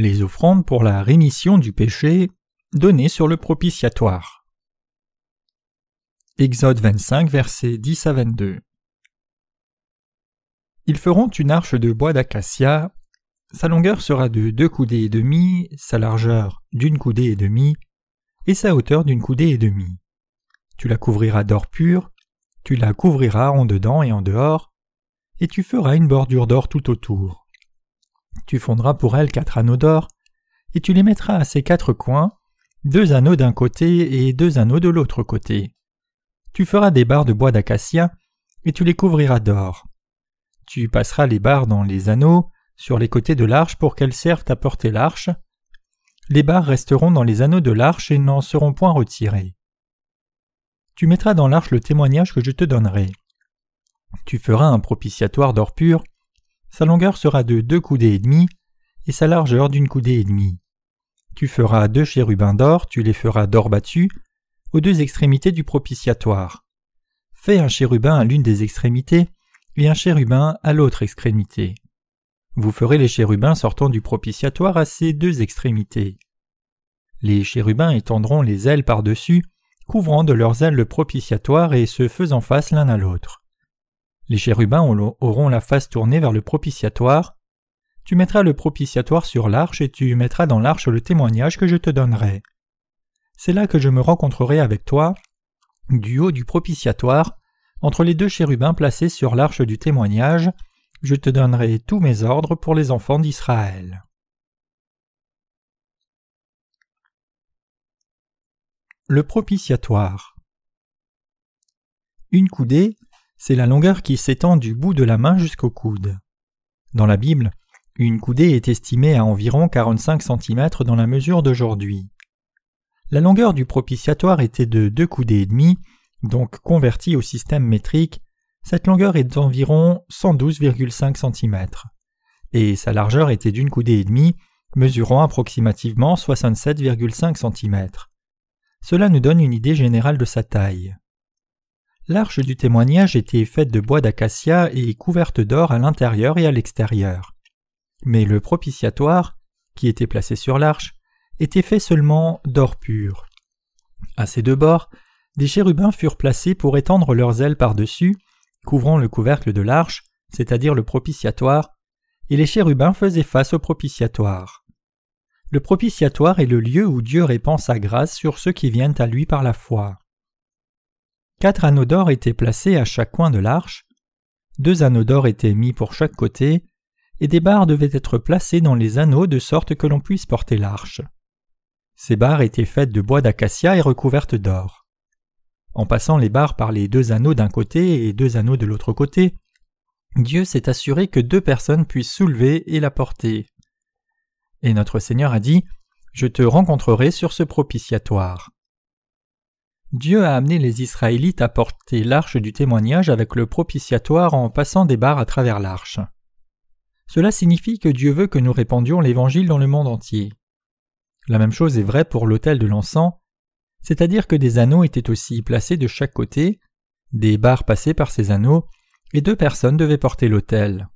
Les offrandes pour la rémission du péché données sur le propitiatoire. Exode 25, versets 10 à 22. Ils feront une arche de bois d'acacia. Sa longueur sera de deux coudées et demie, sa largeur d'une coudée et demie, et sa hauteur d'une coudée et demie. Tu la couvriras d'or pur, tu la couvriras en dedans et en dehors, et tu feras une bordure d'or tout autour. Tu fondras pour elle quatre anneaux d'or, et tu les mettras à ses quatre coins, deux anneaux d'un côté et deux anneaux de l'autre côté. Tu feras des barres de bois d'acacia, et tu les couvriras d'or. Tu passeras les barres dans les anneaux, sur les côtés de l'arche pour qu'elles servent à porter l'arche. Les barres resteront dans les anneaux de l'arche et n'en seront point retirées. Tu mettras dans l'arche le témoignage que je te donnerai. Tu feras un propitiatoire d'or pur, sa longueur sera de deux coudées et demie, et sa largeur d'une coudée et demie. Tu feras deux chérubins d'or, tu les feras d'or battu, aux deux extrémités du propitiatoire. Fais un chérubin à l'une des extrémités, et un chérubin à l'autre extrémité. Vous ferez les chérubins sortant du propitiatoire à ces deux extrémités. Les chérubins étendront les ailes par-dessus, couvrant de leurs ailes le propitiatoire et se faisant face l'un à l'autre. Les chérubins auront la face tournée vers le propitiatoire. Tu mettras le propitiatoire sur l'arche et tu mettras dans l'arche le témoignage que je te donnerai. C'est là que je me rencontrerai avec toi, du haut du propitiatoire, entre les deux chérubins placés sur l'arche du témoignage, je te donnerai tous mes ordres pour les enfants d'Israël. Le propitiatoire. Une coudée, c'est la longueur qui s'étend du bout de la main jusqu'au coude. Dans la Bible, une coudée est estimée à environ 45 cm dans la mesure d'aujourd'hui. La longueur du propitiatoire était de deux coudées et demie, donc convertie au système métrique, cette longueur est d'environ 112,5 cm, et sa largeur était d'une coudée et demie, mesurant approximativement 67,5 cm. Cela nous donne une idée générale de sa taille. L'arche du témoignage était faite de bois d'acacia et couverte d'or à l'intérieur et à l'extérieur. Mais le propitiatoire, qui était placé sur l'arche, était fait seulement d'or pur. À ses deux bords, des chérubins furent placés pour étendre leurs ailes par-dessus, couvrant le couvercle de l'arche, c'est-à-dire le propitiatoire, et les chérubins faisaient face au propitiatoire. Le propitiatoire est le lieu où Dieu répand sa grâce sur ceux qui viennent à lui par la foi. Quatre anneaux d'or étaient placés à chaque coin de l'arche, deux anneaux d'or étaient mis pour chaque côté, et des barres devaient être placées dans les anneaux de sorte que l'on puisse porter l'arche. Ces barres étaient faites de bois d'acacia et recouvertes d'or. En passant les barres par les deux anneaux d'un côté et deux anneaux de l'autre côté, Dieu s'est assuré que deux personnes puissent soulever et la porter. Et notre Seigneur a dit Je te rencontrerai sur ce propitiatoire. Dieu a amené les Israélites à porter l'arche du témoignage avec le propitiatoire en passant des barres à travers l'arche. Cela signifie que Dieu veut que nous répandions l'Évangile dans le monde entier. La même chose est vraie pour l'autel de l'encens, c'est-à-dire que des anneaux étaient aussi placés de chaque côté, des barres passées par ces anneaux, et deux personnes devaient porter l'autel.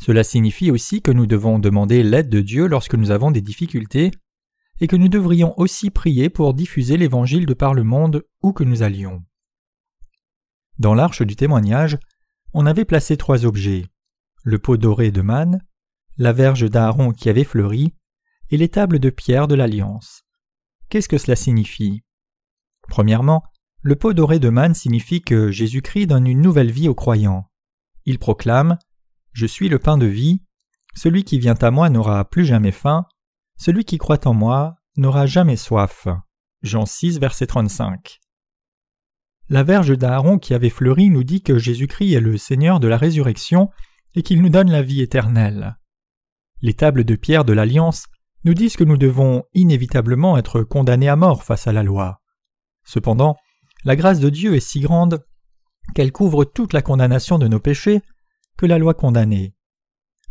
Cela signifie aussi que nous devons demander l'aide de Dieu lorsque nous avons des difficultés, et que nous devrions aussi prier pour diffuser l'Évangile de par le monde où que nous allions. Dans l'arche du témoignage, on avait placé trois objets le pot doré de manne, la verge d'Aaron qui avait fleuri, et les tables de pierre de l'Alliance. Qu'est-ce que cela signifie? Premièrement, le pot doré de manne signifie que Jésus-Christ donne une nouvelle vie aux croyants. Il proclame Je suis le pain de vie, celui qui vient à moi n'aura plus jamais faim, celui qui croit en moi n'aura jamais soif. Jean 6, verset 35. La verge d'Aaron qui avait fleuri nous dit que Jésus-Christ est le Seigneur de la résurrection et qu'il nous donne la vie éternelle. Les tables de pierre de l'Alliance nous disent que nous devons inévitablement être condamnés à mort face à la loi. Cependant, la grâce de Dieu est si grande qu'elle couvre toute la condamnation de nos péchés que la loi condamnée.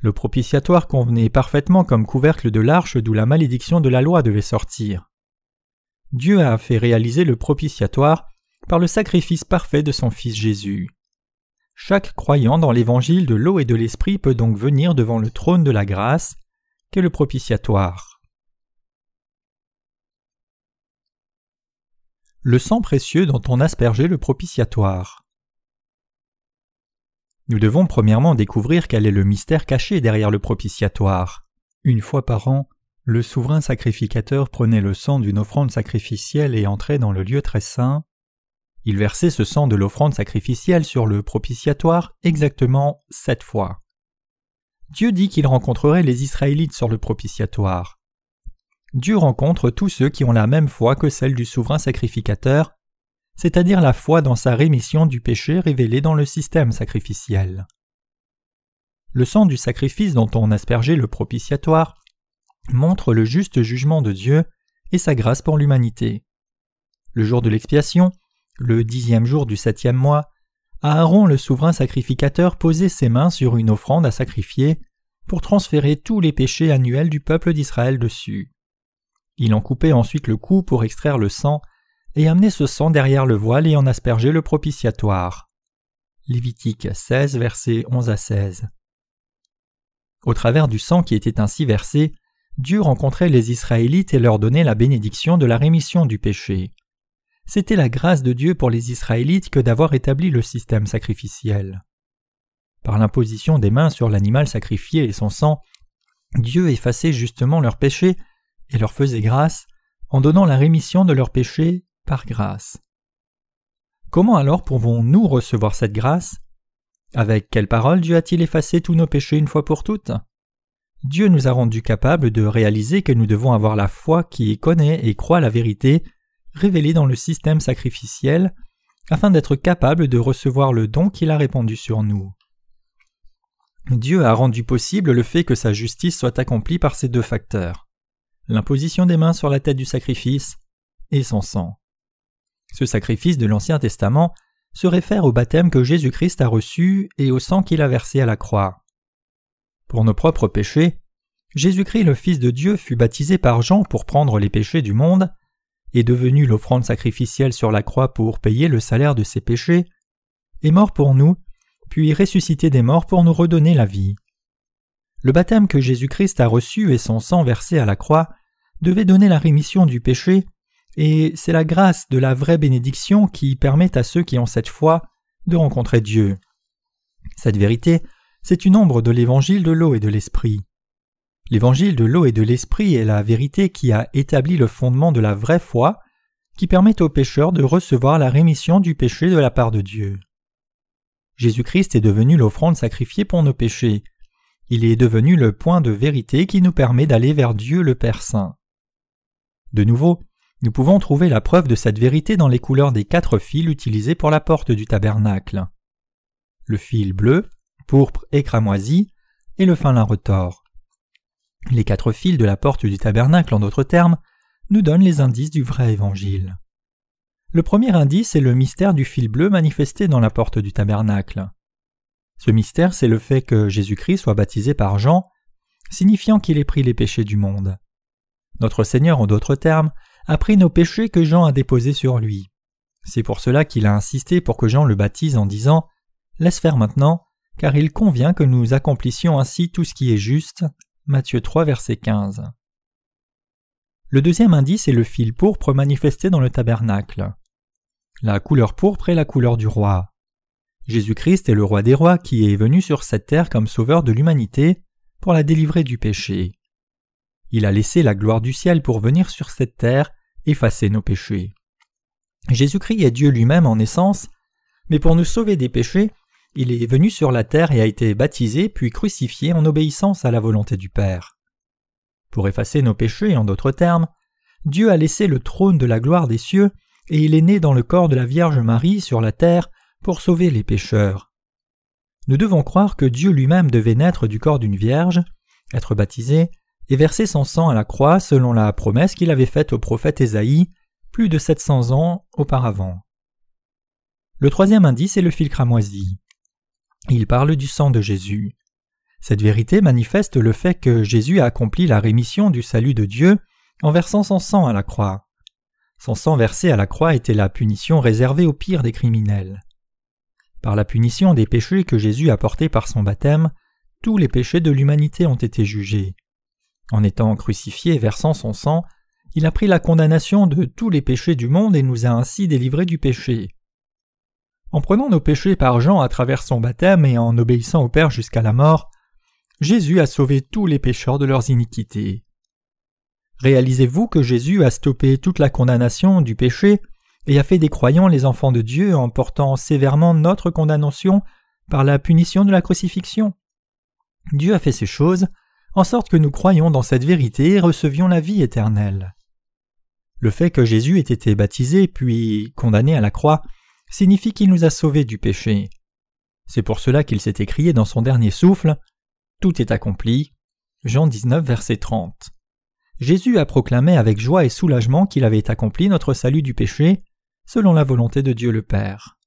Le propitiatoire convenait parfaitement comme couvercle de l'arche d'où la malédiction de la loi devait sortir. Dieu a fait réaliser le propitiatoire par le sacrifice parfait de son Fils Jésus. Chaque croyant dans l'évangile de l'eau et de l'esprit peut donc venir devant le trône de la grâce, qu'est le propitiatoire. Le sang précieux dont on aspergeait le propitiatoire. Nous devons premièrement découvrir quel est le mystère caché derrière le propitiatoire. Une fois par an, le souverain sacrificateur prenait le sang d'une offrande sacrificielle et entrait dans le lieu très saint. Il versait ce sang de l'offrande sacrificielle sur le propitiatoire exactement sept fois. Dieu dit qu'il rencontrerait les Israélites sur le propitiatoire. Dieu rencontre tous ceux qui ont la même foi que celle du souverain sacrificateur, c'est-à-dire la foi dans sa rémission du péché révélée dans le système sacrificiel. Le sang du sacrifice dont on aspergeait le propitiatoire montre le juste jugement de Dieu et sa grâce pour l'humanité. Le jour de l'expiation, le dixième jour du septième mois, Aaron le souverain sacrificateur posait ses mains sur une offrande à sacrifier pour transférer tous les péchés annuels du peuple d'Israël dessus. Il en coupait ensuite le cou pour extraire le sang et amener ce sang derrière le voile et en asperger le propitiatoire. Lévitique 16, versets 11 à 16. Au travers du sang qui était ainsi versé, Dieu rencontrait les Israélites et leur donnait la bénédiction de la rémission du péché. C'était la grâce de Dieu pour les Israélites que d'avoir établi le système sacrificiel. Par l'imposition des mains sur l'animal sacrifié et son sang, Dieu effaçait justement leurs péchés et leur faisait grâce en donnant la rémission de leurs péchés par grâce. Comment alors pouvons-nous recevoir cette grâce? Avec quelle parole Dieu a-t-il effacé tous nos péchés une fois pour toutes? Dieu nous a rendus capables de réaliser que nous devons avoir la foi qui connaît et croit la vérité révélée dans le système sacrificiel afin d'être capable de recevoir le don qu'il a répandu sur nous. Dieu a rendu possible le fait que sa justice soit accomplie par ces deux facteurs l'imposition des mains sur la tête du sacrifice et son sang. Ce sacrifice de l'Ancien Testament se réfère au baptême que Jésus-Christ a reçu et au sang qu'il a versé à la croix. Pour nos propres péchés, Jésus-Christ le Fils de Dieu fut baptisé par Jean pour prendre les péchés du monde, est devenu l'offrande sacrificielle sur la croix pour payer le salaire de ses péchés, est mort pour nous, puis ressuscité des morts pour nous redonner la vie. Le baptême que Jésus-Christ a reçu et son sang versé à la croix devaient donner la rémission du péché, et c'est la grâce de la vraie bénédiction qui permet à ceux qui ont cette foi de rencontrer Dieu. Cette vérité c'est une ombre de l'évangile de l'eau et de l'esprit. L'évangile de l'eau et de l'esprit est la vérité qui a établi le fondement de la vraie foi, qui permet aux pécheurs de recevoir la rémission du péché de la part de Dieu. Jésus-Christ est devenu l'offrande sacrifiée pour nos péchés. Il est devenu le point de vérité qui nous permet d'aller vers Dieu le Père Saint. De nouveau, nous pouvons trouver la preuve de cette vérité dans les couleurs des quatre fils utilisés pour la porte du tabernacle. Le fil bleu, pourpre et cramoisi, et le fin lin retors. Les quatre fils de la porte du tabernacle, en d'autres termes, nous donnent les indices du vrai évangile. Le premier indice est le mystère du fil bleu manifesté dans la porte du tabernacle. Ce mystère, c'est le fait que Jésus-Christ soit baptisé par Jean, signifiant qu'il ait pris les péchés du monde. Notre Seigneur, en d'autres termes, a pris nos péchés que Jean a déposés sur lui. C'est pour cela qu'il a insisté pour que Jean le baptise en disant Laisse faire maintenant, car il convient que nous accomplissions ainsi tout ce qui est juste. Matthieu 3, verset 15. Le deuxième indice est le fil pourpre manifesté dans le tabernacle. La couleur pourpre est la couleur du roi. Jésus-Christ est le roi des rois qui est venu sur cette terre comme sauveur de l'humanité pour la délivrer du péché. Il a laissé la gloire du ciel pour venir sur cette terre effacer nos péchés. Jésus-Christ est Dieu lui-même en essence, mais pour nous sauver des péchés, il est venu sur la terre et a été baptisé puis crucifié en obéissance à la volonté du Père. Pour effacer nos péchés, en d'autres termes, Dieu a laissé le trône de la gloire des cieux et il est né dans le corps de la Vierge Marie sur la terre pour sauver les pécheurs. Nous devons croire que Dieu lui-même devait naître du corps d'une Vierge, être baptisé et verser son sang à la croix selon la promesse qu'il avait faite au prophète Ésaïe plus de 700 ans auparavant. Le troisième indice est le fil cramoisi. Il parle du sang de Jésus. Cette vérité manifeste le fait que Jésus a accompli la rémission du salut de Dieu en versant son sang à la croix. Son sang versé à la croix était la punition réservée au pire des criminels. Par la punition des péchés que Jésus a portés par son baptême, tous les péchés de l'humanité ont été jugés. En étant crucifié et versant son sang, il a pris la condamnation de tous les péchés du monde et nous a ainsi délivrés du péché. En prenant nos péchés par Jean à travers son baptême et en obéissant au Père jusqu'à la mort, Jésus a sauvé tous les pécheurs de leurs iniquités. Réalisez-vous que Jésus a stoppé toute la condamnation du péché et a fait des croyants les enfants de Dieu en portant sévèrement notre condamnation par la punition de la crucifixion? Dieu a fait ces choses en sorte que nous croyions dans cette vérité et recevions la vie éternelle. Le fait que Jésus ait été baptisé puis condamné à la croix signifie qu'il nous a sauvés du péché. C'est pour cela qu'il s'est écrié dans son dernier souffle Tout est accompli. Jean 19, verset 30. Jésus a proclamé avec joie et soulagement qu'il avait accompli notre salut du péché, selon la volonté de Dieu le Père.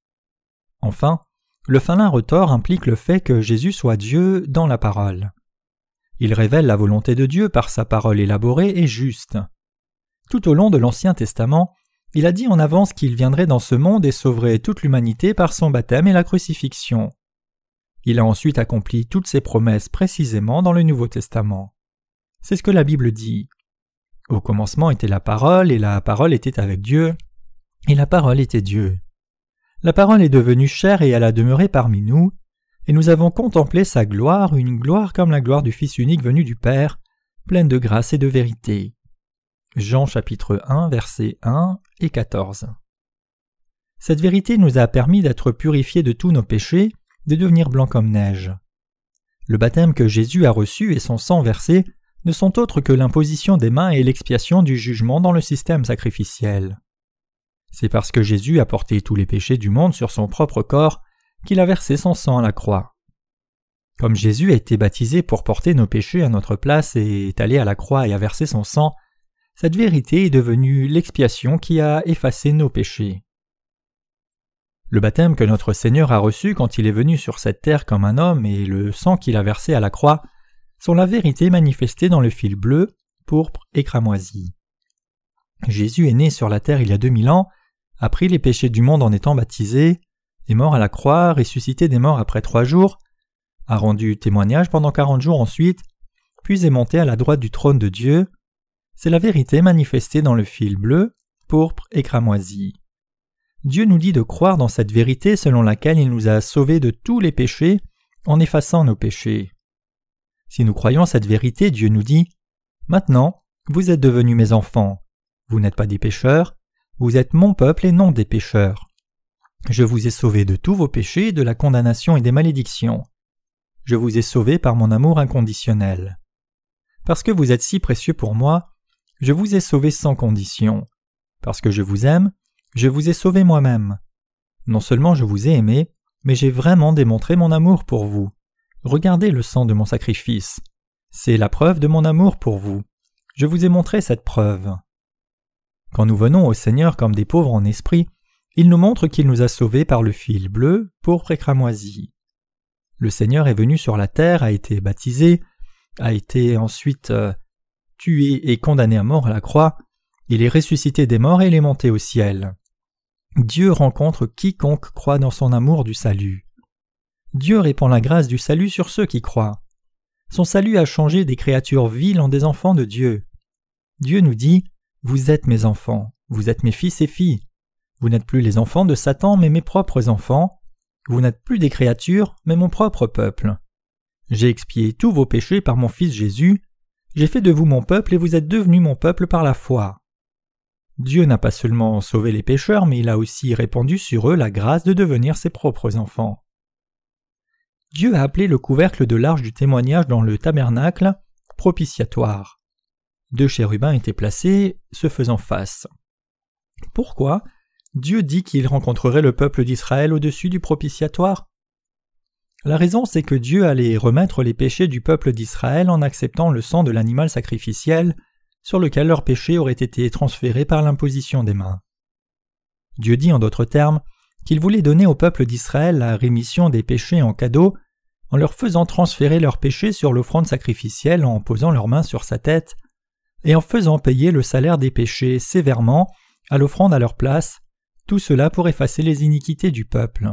Enfin, le falin retort implique le fait que Jésus soit Dieu dans la parole. Il révèle la volonté de Dieu par sa parole élaborée et juste. Tout au long de l'Ancien Testament, il a dit en avance qu'il viendrait dans ce monde et sauverait toute l'humanité par son baptême et la crucifixion. Il a ensuite accompli toutes ses promesses précisément dans le Nouveau Testament. C'est ce que la Bible dit. Au commencement était la parole, et la parole était avec Dieu, et la parole était Dieu. La parole est devenue chère et elle a demeuré parmi nous, et nous avons contemplé sa gloire, une gloire comme la gloire du Fils unique venu du Père, pleine de grâce et de vérité. Jean chapitre 1 versets 1 et 14. Cette vérité nous a permis d'être purifiés de tous nos péchés, de devenir blancs comme neige. Le baptême que Jésus a reçu et son sang versé ne sont autres que l'imposition des mains et l'expiation du jugement dans le système sacrificiel. C'est parce que Jésus a porté tous les péchés du monde sur son propre corps qu'il a versé son sang à la croix. Comme Jésus a été baptisé pour porter nos péchés à notre place et est allé à la croix et a versé son sang, cette vérité est devenue l'expiation qui a effacé nos péchés. Le baptême que notre Seigneur a reçu quand il est venu sur cette terre comme un homme et le sang qu'il a versé à la croix sont la vérité manifestée dans le fil bleu, pourpre et cramoisi. Jésus est né sur la terre il y a deux mille ans, a pris les péchés du monde en étant baptisé, est mort à la croix, ressuscité des morts après trois jours, a rendu témoignage pendant quarante jours ensuite, puis est monté à la droite du trône de Dieu, c'est la vérité manifestée dans le fil bleu, pourpre et cramoisi. Dieu nous dit de croire dans cette vérité selon laquelle il nous a sauvés de tous les péchés en effaçant nos péchés. Si nous croyons cette vérité, Dieu nous dit Maintenant, vous êtes devenus mes enfants. Vous n'êtes pas des pécheurs, vous êtes mon peuple et non des pécheurs. Je vous ai sauvés de tous vos péchés, de la condamnation et des malédictions. Je vous ai sauvés par mon amour inconditionnel. Parce que vous êtes si précieux pour moi, je vous ai sauvé sans condition. Parce que je vous aime, je vous ai sauvé moi-même. Non seulement je vous ai aimé, mais j'ai vraiment démontré mon amour pour vous. Regardez le sang de mon sacrifice. C'est la preuve de mon amour pour vous. Je vous ai montré cette preuve. Quand nous venons au Seigneur comme des pauvres en esprit, il nous montre qu'il nous a sauvés par le fil bleu, pourpre et cramoisi. Le Seigneur est venu sur la terre, a été baptisé, a été ensuite euh, tué et condamné à mort à la croix, il est ressuscité des morts et il est monté au ciel. Dieu rencontre quiconque croit dans son amour du salut. Dieu répand la grâce du salut sur ceux qui croient. Son salut a changé des créatures viles en des enfants de Dieu. Dieu nous dit Vous êtes mes enfants, vous êtes mes fils et filles. Vous n'êtes plus les enfants de Satan, mais mes propres enfants. Vous n'êtes plus des créatures, mais mon propre peuple. J'ai expié tous vos péchés par mon Fils Jésus, j'ai fait de vous mon peuple et vous êtes devenus mon peuple par la foi. Dieu n'a pas seulement sauvé les pécheurs, mais il a aussi répandu sur eux la grâce de devenir ses propres enfants. Dieu a appelé le couvercle de l'arche du témoignage dans le tabernacle propitiatoire. Deux chérubins étaient placés, se faisant face. Pourquoi? Dieu dit qu'il rencontrerait le peuple d'Israël au-dessus du propitiatoire la raison, c'est que Dieu allait remettre les péchés du peuple d'Israël en acceptant le sang de l'animal sacrificiel sur lequel leurs péchés auraient été transférés par l'imposition des mains. Dieu dit en d'autres termes qu'il voulait donner au peuple d'Israël la rémission des péchés en cadeau en leur faisant transférer leurs péchés sur l'offrande sacrificielle en posant leurs mains sur sa tête et en faisant payer le salaire des péchés sévèrement à l'offrande à leur place, tout cela pour effacer les iniquités du peuple.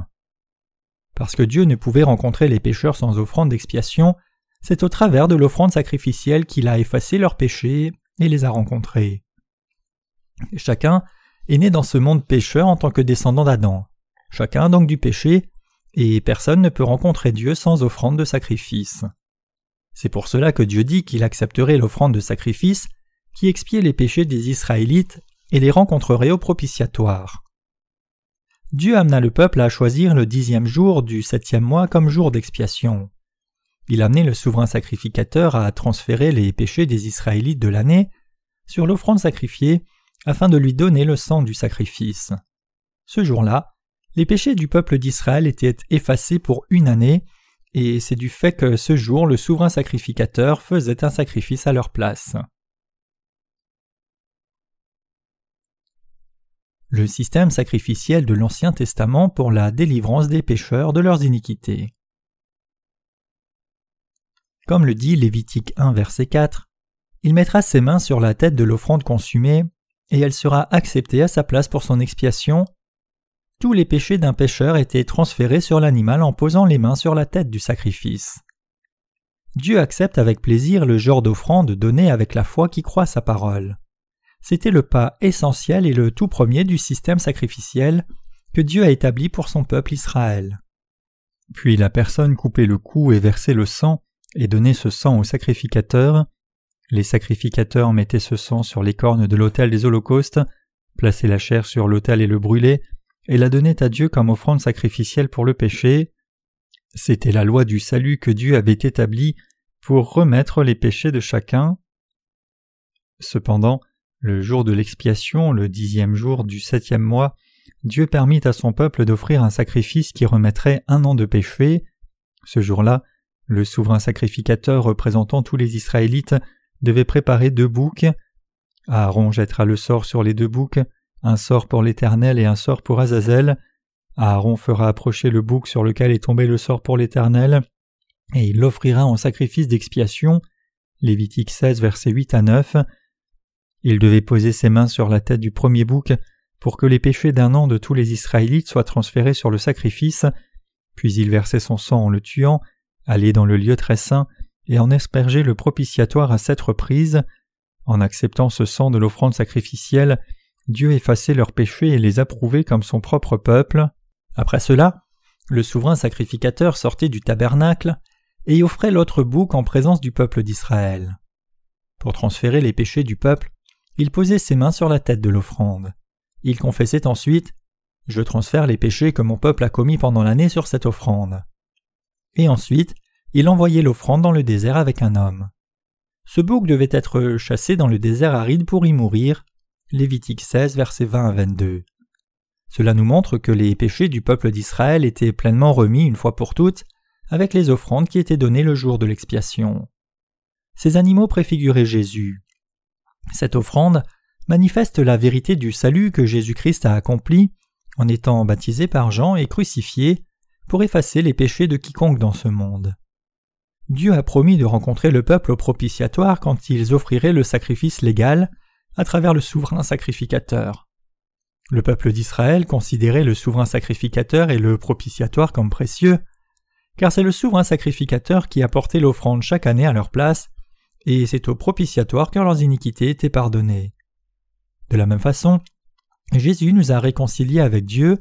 Parce que Dieu ne pouvait rencontrer les pécheurs sans offrande d'expiation, c'est au travers de l'offrande sacrificielle qu'il a effacé leurs péchés et les a rencontrés. Chacun est né dans ce monde pécheur en tant que descendant d'Adam. Chacun donc du péché, et personne ne peut rencontrer Dieu sans offrande de sacrifice. C'est pour cela que Dieu dit qu'il accepterait l'offrande de sacrifice qui expiait les péchés des Israélites et les rencontrerait au propitiatoire. Dieu amena le peuple à choisir le dixième jour du septième mois comme jour d'expiation. Il amenait le souverain sacrificateur à transférer les péchés des Israélites de l'année sur l'offrande sacrifiée afin de lui donner le sang du sacrifice. Ce jour-là, les péchés du peuple d'Israël étaient effacés pour une année, et c'est du fait que ce jour le souverain sacrificateur faisait un sacrifice à leur place. Le système sacrificiel de l'Ancien Testament pour la délivrance des pécheurs de leurs iniquités. Comme le dit Lévitique 1 verset 4, il mettra ses mains sur la tête de l'offrande consumée, et elle sera acceptée à sa place pour son expiation. Tous les péchés d'un pécheur étaient transférés sur l'animal en posant les mains sur la tête du sacrifice. Dieu accepte avec plaisir le genre d'offrande donnée avec la foi qui croit sa parole. C'était le pas essentiel et le tout premier du système sacrificiel que Dieu a établi pour son peuple Israël. Puis la personne coupait le cou et versait le sang et donnait ce sang au sacrificateur. Les sacrificateurs mettaient ce sang sur les cornes de l'autel des holocaustes, plaçaient la chair sur l'autel et le brûlaient, et la donnaient à Dieu comme offrande sacrificielle pour le péché. C'était la loi du salut que Dieu avait établie pour remettre les péchés de chacun. Cependant, le jour de l'expiation, le dixième jour du septième mois, Dieu permit à son peuple d'offrir un sacrifice qui remettrait un an de péché. Ce jour-là, le souverain sacrificateur représentant tous les Israélites devait préparer deux boucs. Aaron jettera le sort sur les deux boucs, un sort pour l'Éternel et un sort pour Azazel. Aaron fera approcher le bouc sur lequel est tombé le sort pour l'Éternel, et il l'offrira en sacrifice d'expiation. Lévitique 16, versets 8 à 9. Il devait poser ses mains sur la tête du premier bouc pour que les péchés d'un an de tous les Israélites soient transférés sur le sacrifice, puis il versait son sang en le tuant, allait dans le lieu très saint et en aspergeait le propitiatoire à sept reprises. En acceptant ce sang de l'offrande sacrificielle, Dieu effaçait leurs péchés et les approuvait comme son propre peuple. Après cela, le souverain sacrificateur sortait du tabernacle et offrait l'autre bouc en présence du peuple d'Israël. Pour transférer les péchés du peuple, il posait ses mains sur la tête de l'offrande. Il confessait ensuite Je transfère les péchés que mon peuple a commis pendant l'année sur cette offrande. Et ensuite, il envoyait l'offrande dans le désert avec un homme. Ce bouc devait être chassé dans le désert aride pour y mourir. Lévitique 16, versets 20 à 22. Cela nous montre que les péchés du peuple d'Israël étaient pleinement remis une fois pour toutes avec les offrandes qui étaient données le jour de l'expiation. Ces animaux préfiguraient Jésus. Cette offrande manifeste la vérité du salut que Jésus-Christ a accompli en étant baptisé par Jean et crucifié pour effacer les péchés de quiconque dans ce monde. Dieu a promis de rencontrer le peuple au propitiatoire quand ils offriraient le sacrifice légal à travers le souverain sacrificateur. Le peuple d'Israël considérait le souverain sacrificateur et le propitiatoire comme précieux, car c'est le souverain sacrificateur qui apportait l'offrande chaque année à leur place et c'est au propitiatoire que leurs iniquités étaient pardonnées. De la même façon, Jésus nous a réconciliés avec Dieu,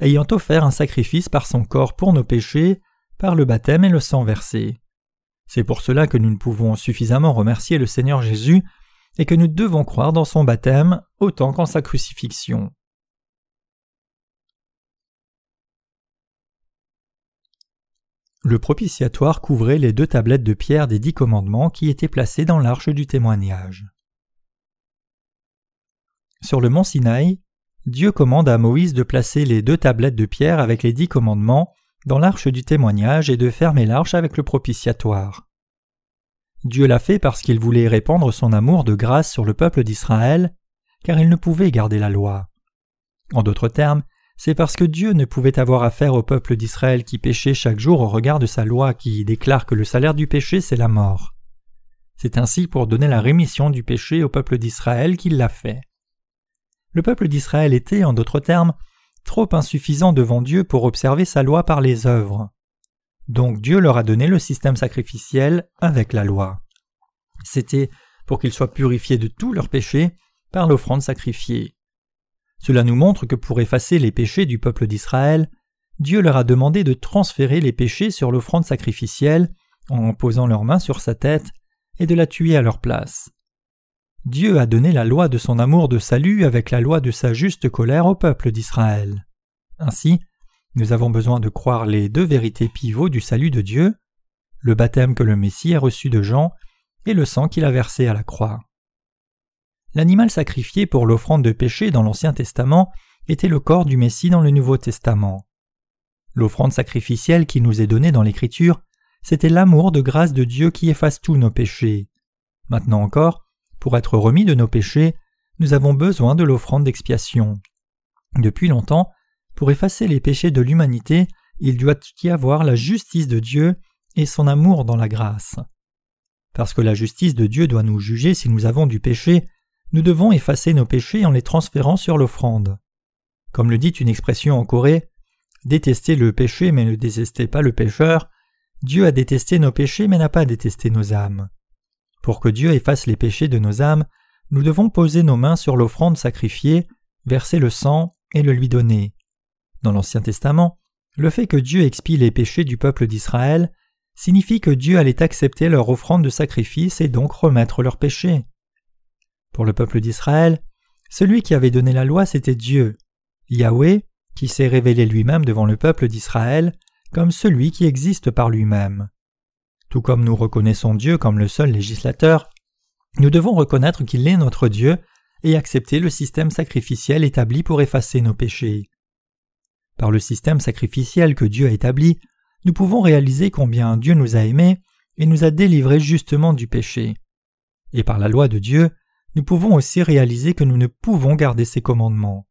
ayant offert un sacrifice par son corps pour nos péchés, par le baptême et le sang versé. C'est pour cela que nous ne pouvons suffisamment remercier le Seigneur Jésus et que nous devons croire dans son baptême autant qu'en sa crucifixion. Le propitiatoire couvrait les deux tablettes de pierre des dix commandements qui étaient placées dans l'arche du témoignage. Sur le mont Sinaï, Dieu commande à Moïse de placer les deux tablettes de pierre avec les dix commandements dans l'arche du témoignage et de fermer l'arche avec le propitiatoire. Dieu l'a fait parce qu'il voulait répandre son amour de grâce sur le peuple d'Israël, car il ne pouvait garder la loi. En d'autres termes, c'est parce que Dieu ne pouvait avoir affaire au peuple d'Israël qui péchait chaque jour au regard de sa loi qui déclare que le salaire du péché c'est la mort. C'est ainsi pour donner la rémission du péché au peuple d'Israël qu'il l'a fait. Le peuple d'Israël était, en d'autres termes, trop insuffisant devant Dieu pour observer sa loi par les œuvres. Donc Dieu leur a donné le système sacrificiel avec la loi. C'était pour qu'ils soient purifiés de tous leurs péchés par l'offrande sacrifiée. Cela nous montre que pour effacer les péchés du peuple d'Israël, Dieu leur a demandé de transférer les péchés sur l'offrande sacrificielle en posant leurs mains sur sa tête et de la tuer à leur place. Dieu a donné la loi de son amour de salut avec la loi de sa juste colère au peuple d'Israël. Ainsi, nous avons besoin de croire les deux vérités pivots du salut de Dieu, le baptême que le Messie a reçu de Jean et le sang qu'il a versé à la croix. L'animal sacrifié pour l'offrande de péché dans l'Ancien Testament était le corps du Messie dans le Nouveau Testament. L'offrande sacrificielle qui nous est donnée dans l'Écriture, c'était l'amour de grâce de Dieu qui efface tous nos péchés. Maintenant encore, pour être remis de nos péchés, nous avons besoin de l'offrande d'expiation. Depuis longtemps, pour effacer les péchés de l'humanité, il doit y avoir la justice de Dieu et son amour dans la grâce. Parce que la justice de Dieu doit nous juger si nous avons du péché, nous devons effacer nos péchés en les transférant sur l'offrande. Comme le dit une expression en Corée, détestez le péché mais ne détestez pas le pécheur, Dieu a détesté nos péchés mais n'a pas détesté nos âmes. Pour que Dieu efface les péchés de nos âmes, nous devons poser nos mains sur l'offrande sacrifiée, verser le sang et le lui donner. Dans l'Ancien Testament, le fait que Dieu expie les péchés du peuple d'Israël signifie que Dieu allait accepter leur offrande de sacrifice et donc remettre leurs péchés. Pour le peuple d'Israël, celui qui avait donné la loi, c'était Dieu, Yahweh, qui s'est révélé lui-même devant le peuple d'Israël comme celui qui existe par lui-même. Tout comme nous reconnaissons Dieu comme le seul législateur, nous devons reconnaître qu'il est notre Dieu et accepter le système sacrificiel établi pour effacer nos péchés. Par le système sacrificiel que Dieu a établi, nous pouvons réaliser combien Dieu nous a aimés et nous a délivrés justement du péché. Et par la loi de Dieu, nous pouvons aussi réaliser que nous ne pouvons garder ses commandements.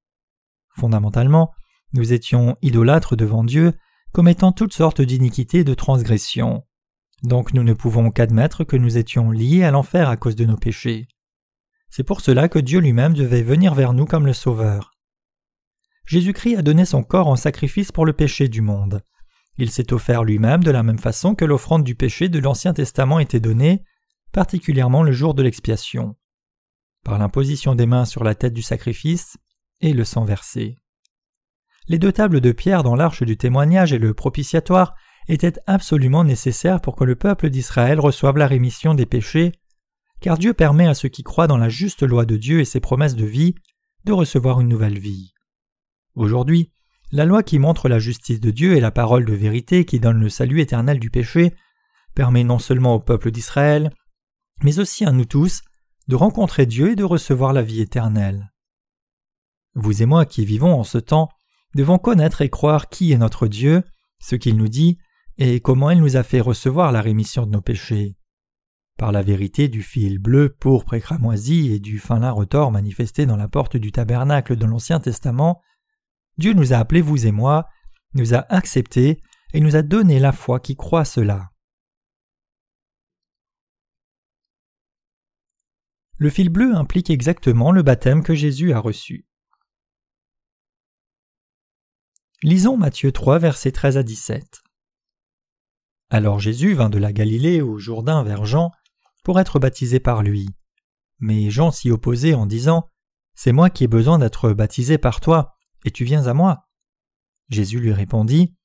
Fondamentalement, nous étions idolâtres devant Dieu, commettant toutes sortes d'iniquités et de transgressions. Donc nous ne pouvons qu'admettre que nous étions liés à l'enfer à cause de nos péchés. C'est pour cela que Dieu lui-même devait venir vers nous comme le Sauveur. Jésus-Christ a donné son corps en sacrifice pour le péché du monde. Il s'est offert lui-même de la même façon que l'offrande du péché de l'Ancien Testament était donnée, particulièrement le jour de l'expiation, par l'imposition des mains sur la tête du sacrifice et le sang versé. Les deux tables de pierre dans l'arche du témoignage et le propitiatoire étaient absolument nécessaires pour que le peuple d'Israël reçoive la rémission des péchés, car Dieu permet à ceux qui croient dans la juste loi de Dieu et ses promesses de vie de recevoir une nouvelle vie. Aujourd'hui, la loi qui montre la justice de Dieu et la parole de vérité qui donne le salut éternel du péché permet non seulement au peuple d'Israël, mais aussi à nous tous de rencontrer Dieu et de recevoir la vie éternelle. Vous et moi qui vivons en ce temps devons connaître et croire qui est notre Dieu, ce qu'il nous dit, et comment il nous a fait recevoir la rémission de nos péchés. Par la vérité du fil bleu, pourpre et cramoisi et du fin lin retors manifesté dans la porte du tabernacle de l'Ancien Testament, Dieu nous a appelés, vous et moi, nous a acceptés et nous a donné la foi qui croit cela. Le fil bleu implique exactement le baptême que Jésus a reçu. Lisons Matthieu 3, versets 13 à 17. Alors Jésus vint de la Galilée au Jourdain vers Jean pour être baptisé par lui. Mais Jean s'y opposait en disant C'est moi qui ai besoin d'être baptisé par toi, et tu viens à moi Jésus lui répondit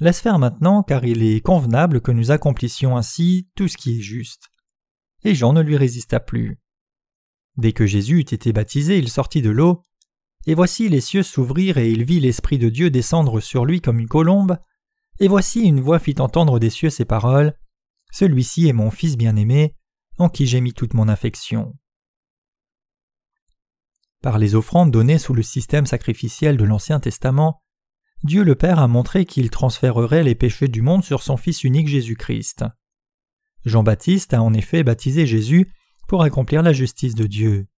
Laisse faire maintenant, car il est convenable que nous accomplissions ainsi tout ce qui est juste. Et Jean ne lui résista plus. Dès que Jésus eut été baptisé, il sortit de l'eau, et voici les cieux s'ouvrirent et il vit l'Esprit de Dieu descendre sur lui comme une colombe, et voici une voix fit entendre des cieux ces paroles Celui-ci est mon Fils bien-aimé, en qui j'ai mis toute mon affection. Par les offrandes données sous le système sacrificiel de l'Ancien Testament, Dieu le Père a montré qu'il transférerait les péchés du monde sur son Fils unique Jésus-Christ. Jean-Baptiste a en effet baptisé Jésus pour accomplir la justice de Dieu.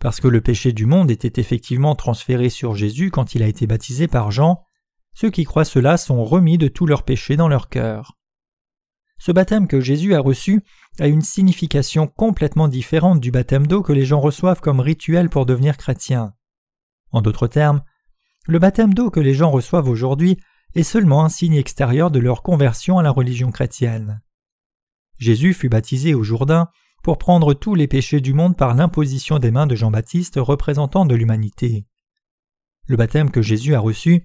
Parce que le péché du monde était effectivement transféré sur Jésus quand il a été baptisé par Jean, ceux qui croient cela sont remis de tous leurs péchés dans leur cœur. Ce baptême que Jésus a reçu a une signification complètement différente du baptême d'eau que les gens reçoivent comme rituel pour devenir chrétiens. En d'autres termes, le baptême d'eau que les gens reçoivent aujourd'hui est seulement un signe extérieur de leur conversion à la religion chrétienne. Jésus fut baptisé au Jourdain pour prendre tous les péchés du monde par l'imposition des mains de Jean-Baptiste représentant de l'humanité. Le baptême que Jésus a reçu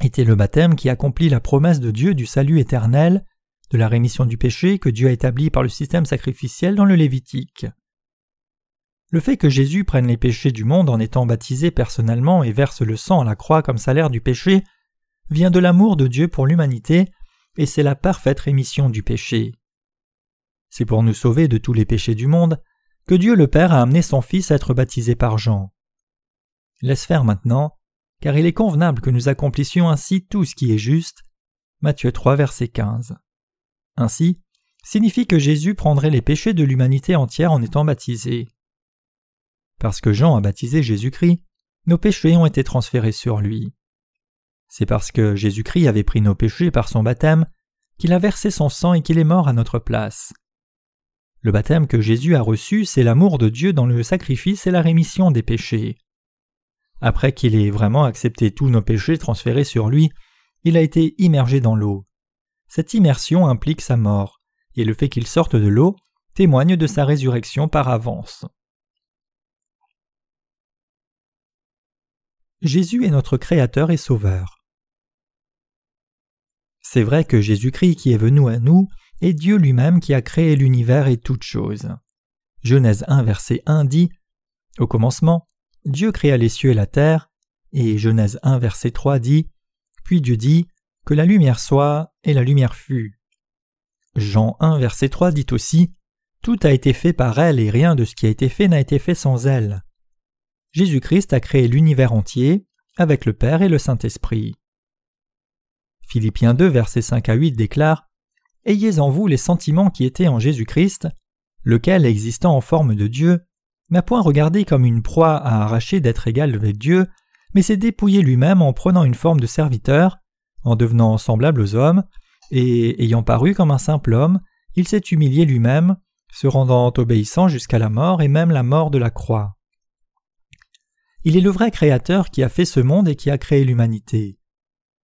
était le baptême qui accomplit la promesse de Dieu du salut éternel, de la rémission du péché que Dieu a établi par le système sacrificiel dans le Lévitique. Le fait que Jésus prenne les péchés du monde en étant baptisé personnellement et verse le sang à la croix comme salaire du péché vient de l'amour de Dieu pour l'humanité, et c'est la parfaite rémission du péché. C'est pour nous sauver de tous les péchés du monde que Dieu le Père a amené son Fils à être baptisé par Jean. Laisse faire maintenant, car il est convenable que nous accomplissions ainsi tout ce qui est juste. Matthieu 3, verset 15. Ainsi, signifie que Jésus prendrait les péchés de l'humanité entière en étant baptisé. Parce que Jean a baptisé Jésus-Christ, nos péchés ont été transférés sur lui. C'est parce que Jésus-Christ avait pris nos péchés par son baptême qu'il a versé son sang et qu'il est mort à notre place. Le baptême que Jésus a reçu, c'est l'amour de Dieu dans le sacrifice et la rémission des péchés. Après qu'il ait vraiment accepté tous nos péchés transférés sur lui, il a été immergé dans l'eau. Cette immersion implique sa mort, et le fait qu'il sorte de l'eau témoigne de sa résurrection par avance. Jésus est notre Créateur et Sauveur. C'est vrai que Jésus-Christ qui est venu à nous et Dieu lui-même qui a créé l'univers et toutes choses. Genèse 1 verset 1 dit Au commencement, Dieu créa les cieux et la terre, et Genèse 1 verset 3 dit Puis Dieu dit Que la lumière soit, et la lumière fut. Jean 1 verset 3 dit aussi Tout a été fait par elle, et rien de ce qui a été fait n'a été fait sans elle. Jésus-Christ a créé l'univers entier, avec le Père et le Saint-Esprit. Philippiens 2 verset 5 à 8 déclare Ayez en vous les sentiments qui étaient en Jésus-Christ, lequel, existant en forme de Dieu, n'a point regardé comme une proie à arracher d'être égal avec Dieu, mais s'est dépouillé lui-même en prenant une forme de serviteur, en devenant semblable aux hommes, et ayant paru comme un simple homme, il s'est humilié lui-même, se rendant obéissant jusqu'à la mort et même la mort de la croix. Il est le vrai Créateur qui a fait ce monde et qui a créé l'humanité.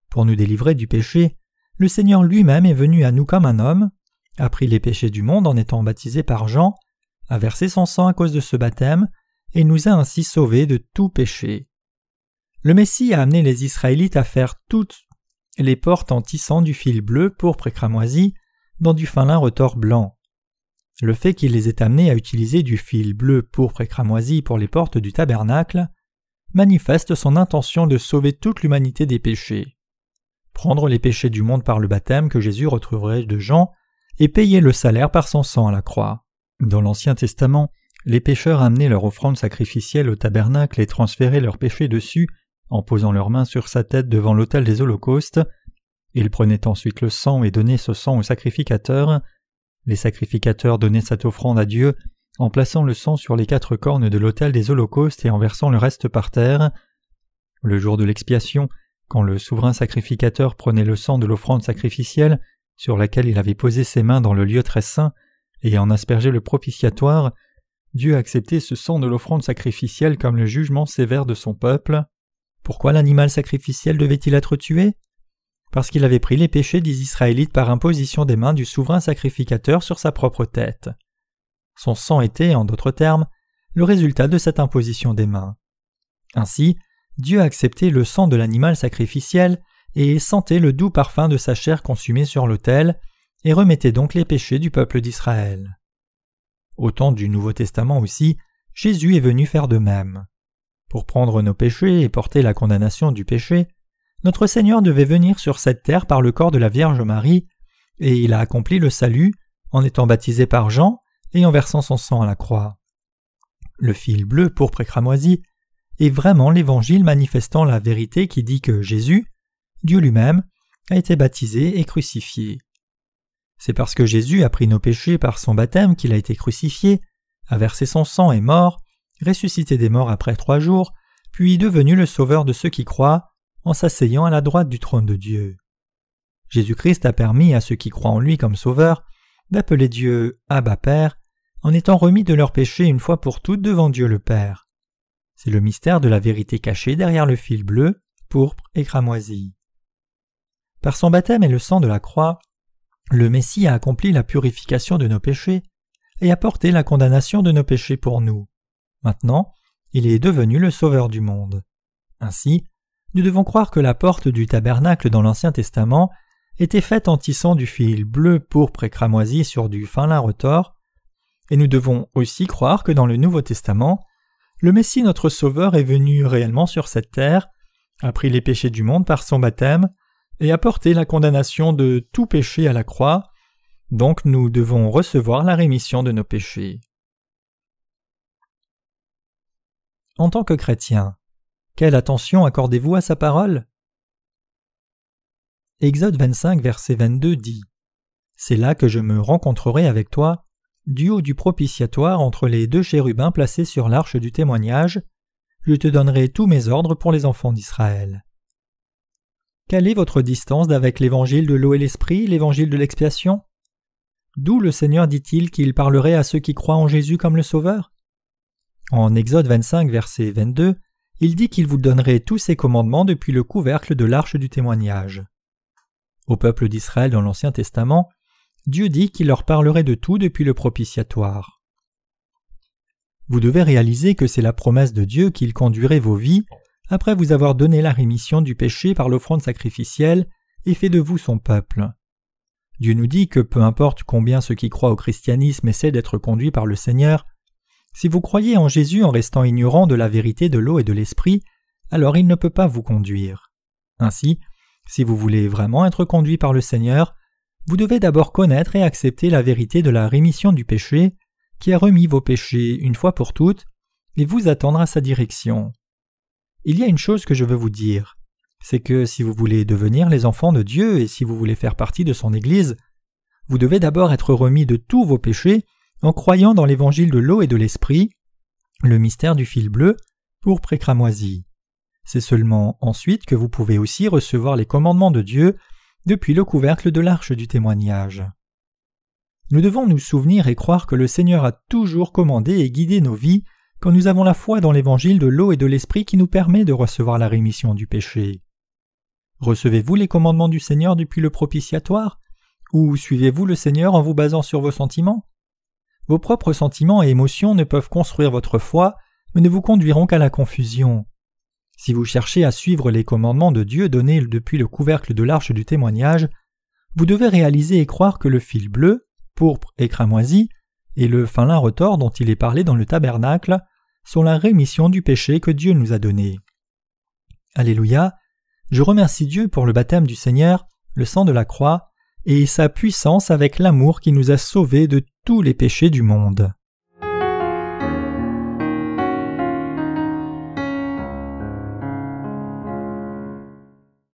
Pour nous délivrer du péché, le Seigneur lui-même est venu à nous comme un homme, a pris les péchés du monde en étant baptisé par Jean, a versé son sang à cause de ce baptême, et nous a ainsi sauvés de tout péché. Le Messie a amené les Israélites à faire toutes les portes en tissant du fil bleu, pourpre et dans du fin lin retors blanc. Le fait qu'il les ait amenés à utiliser du fil bleu, pourpre et pour les portes du tabernacle manifeste son intention de sauver toute l'humanité des péchés prendre les péchés du monde par le baptême que Jésus retrouverait de Jean, et payer le salaire par son sang à la croix. Dans l'Ancien Testament, les pécheurs amenaient leur offrande sacrificielle au tabernacle et transféraient leurs péchés dessus en posant leurs mains sur sa tête devant l'autel des holocaustes. Ils prenaient ensuite le sang et donnaient ce sang aux sacrificateurs. Les sacrificateurs donnaient cette offrande à Dieu en plaçant le sang sur les quatre cornes de l'autel des holocaustes et en versant le reste par terre. Le jour de l'expiation, quand le souverain sacrificateur prenait le sang de l'offrande sacrificielle, sur laquelle il avait posé ses mains dans le lieu très saint, et en aspergé le propitiatoire, Dieu acceptait ce sang de l'offrande sacrificielle comme le jugement sévère de son peuple. Pourquoi l'animal sacrificiel devait-il être tué? Parce qu'il avait pris les péchés des Israélites par imposition des mains du souverain sacrificateur sur sa propre tête. Son sang était, en d'autres termes, le résultat de cette imposition des mains. Ainsi, Dieu acceptait le sang de l'animal sacrificiel et sentait le doux parfum de sa chair consumée sur l'autel, et remettait donc les péchés du peuple d'Israël. Au temps du Nouveau Testament aussi, Jésus est venu faire de même. Pour prendre nos péchés et porter la condamnation du péché, notre Seigneur devait venir sur cette terre par le corps de la Vierge Marie, et il a accompli le salut en étant baptisé par Jean et en versant son sang à la croix. Le fil bleu pourpre et cramoisi est vraiment l'évangile manifestant la vérité qui dit que Jésus, Dieu lui-même, a été baptisé et crucifié. C'est parce que Jésus a pris nos péchés par son baptême qu'il a été crucifié, a versé son sang et mort, ressuscité des morts après trois jours, puis devenu le sauveur de ceux qui croient, en s'asseyant à la droite du trône de Dieu. Jésus-Christ a permis à ceux qui croient en lui comme sauveur d'appeler Dieu Abba Père, en étant remis de leurs péchés une fois pour toutes devant Dieu le Père. C'est le mystère de la vérité cachée derrière le fil bleu, pourpre et cramoisi. Par son baptême et le sang de la croix, le Messie a accompli la purification de nos péchés et a porté la condamnation de nos péchés pour nous. Maintenant, il est devenu le Sauveur du monde. Ainsi, nous devons croire que la porte du tabernacle dans l'Ancien Testament était faite en tissant du fil bleu, pourpre et cramoisi sur du fin lin retors, et nous devons aussi croire que dans le Nouveau Testament, le Messie notre Sauveur est venu réellement sur cette terre, a pris les péchés du monde par son baptême, et a porté la condamnation de tout péché à la croix, donc nous devons recevoir la rémission de nos péchés. En tant que chrétien, quelle attention accordez-vous à sa parole? Exode 25, verset 22 dit C'est là que je me rencontrerai avec toi, du haut du propitiatoire entre les deux chérubins placés sur l'arche du témoignage. Je te donnerai tous mes ordres pour les enfants d'Israël. Quelle est votre distance d'avec l'évangile de l'eau et l'esprit, l'évangile de l'expiation? D'où le Seigneur dit-il qu'il parlerait à ceux qui croient en Jésus comme le Sauveur? En Exode 25, verset 22, il dit qu'il vous donnerait tous ses commandements depuis le couvercle de l'arche du témoignage. Au peuple d'Israël dans l'Ancien Testament, Dieu dit qu'il leur parlerait de tout depuis le propitiatoire. Vous devez réaliser que c'est la promesse de Dieu qu'il conduirait vos vies après vous avoir donné la rémission du péché par l'offrande sacrificielle et fait de vous son peuple. Dieu nous dit que peu importe combien ceux qui croient au christianisme essaient d'être conduits par le Seigneur, si vous croyez en Jésus en restant ignorant de la vérité de l'eau et de l'esprit, alors il ne peut pas vous conduire. Ainsi, si vous voulez vraiment être conduit par le Seigneur, vous devez d'abord connaître et accepter la vérité de la rémission du péché, qui a remis vos péchés une fois pour toutes, et vous attendre à sa direction. Il y a une chose que je veux vous dire, c'est que si vous voulez devenir les enfants de Dieu et si vous voulez faire partie de son Église, vous devez d'abord être remis de tous vos péchés en croyant dans l'évangile de l'eau et de l'esprit, le mystère du fil bleu, pour précramoisi. C'est seulement ensuite que vous pouvez aussi recevoir les commandements de Dieu depuis le couvercle de l'arche du témoignage. Nous devons nous souvenir et croire que le Seigneur a toujours commandé et guidé nos vies quand nous avons la foi dans l'évangile de l'eau et de l'esprit qui nous permet de recevoir la rémission du péché. Recevez-vous les commandements du Seigneur depuis le propitiatoire Ou suivez-vous le Seigneur en vous basant sur vos sentiments? Vos propres sentiments et émotions ne peuvent construire votre foi, mais ne vous conduiront qu'à la confusion. Si vous cherchez à suivre les commandements de Dieu donnés depuis le couvercle de l'arche du témoignage, vous devez réaliser et croire que le fil bleu, pourpre et cramoisi, et le fin lin retors dont il est parlé dans le tabernacle sont la rémission du péché que Dieu nous a donné. Alléluia. Je remercie Dieu pour le baptême du Seigneur, le sang de la croix, et sa puissance avec l'amour qui nous a sauvés de tous les péchés du monde.